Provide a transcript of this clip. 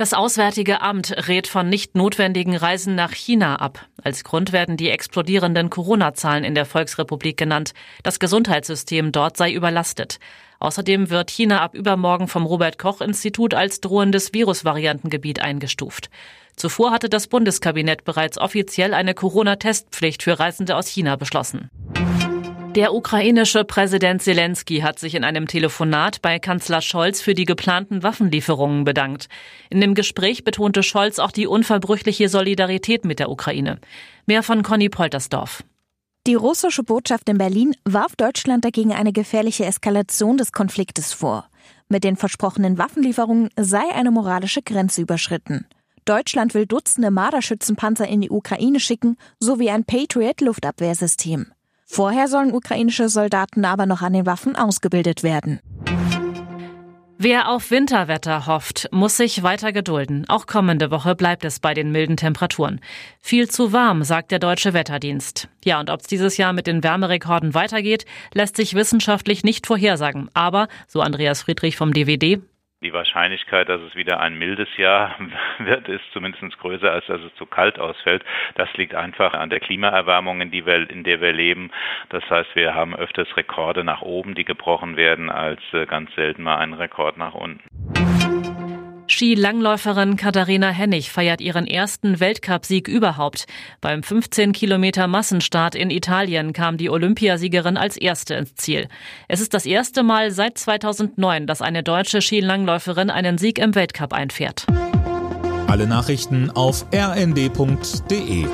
Das Auswärtige Amt rät von nicht notwendigen Reisen nach China ab. Als Grund werden die explodierenden Corona-Zahlen in der Volksrepublik genannt. Das Gesundheitssystem dort sei überlastet. Außerdem wird China ab übermorgen vom Robert Koch Institut als drohendes Virusvariantengebiet eingestuft. Zuvor hatte das Bundeskabinett bereits offiziell eine Corona-Testpflicht für Reisende aus China beschlossen. Der ukrainische Präsident Zelensky hat sich in einem Telefonat bei Kanzler Scholz für die geplanten Waffenlieferungen bedankt. In dem Gespräch betonte Scholz auch die unverbrüchliche Solidarität mit der Ukraine. Mehr von Conny Poltersdorf. Die russische Botschaft in Berlin warf Deutschland dagegen eine gefährliche Eskalation des Konfliktes vor. Mit den versprochenen Waffenlieferungen sei eine moralische Grenze überschritten. Deutschland will Dutzende Marderschützenpanzer in die Ukraine schicken, sowie ein Patriot-Luftabwehrsystem. Vorher sollen ukrainische Soldaten aber noch an den Waffen ausgebildet werden. Wer auf Winterwetter hofft, muss sich weiter gedulden. Auch kommende Woche bleibt es bei den milden Temperaturen. Viel zu warm, sagt der deutsche Wetterdienst. Ja, und ob es dieses Jahr mit den Wärmerekorden weitergeht, lässt sich wissenschaftlich nicht vorhersagen. Aber, so Andreas Friedrich vom DWD, die Wahrscheinlichkeit, dass es wieder ein mildes Jahr wird, ist zumindest größer, als dass es zu kalt ausfällt. Das liegt einfach an der Klimaerwärmung, in, wir, in der wir leben. Das heißt, wir haben öfters Rekorde nach oben, die gebrochen werden, als äh, ganz selten mal einen Rekord nach unten. Skilangläuferin Katharina Hennig feiert ihren ersten Weltcupsieg überhaupt. Beim 15 Kilometer Massenstart in Italien kam die Olympiasiegerin als erste ins Ziel. Es ist das erste Mal seit 2009, dass eine deutsche Skilangläuferin einen Sieg im Weltcup einfährt. Alle Nachrichten auf rnd.de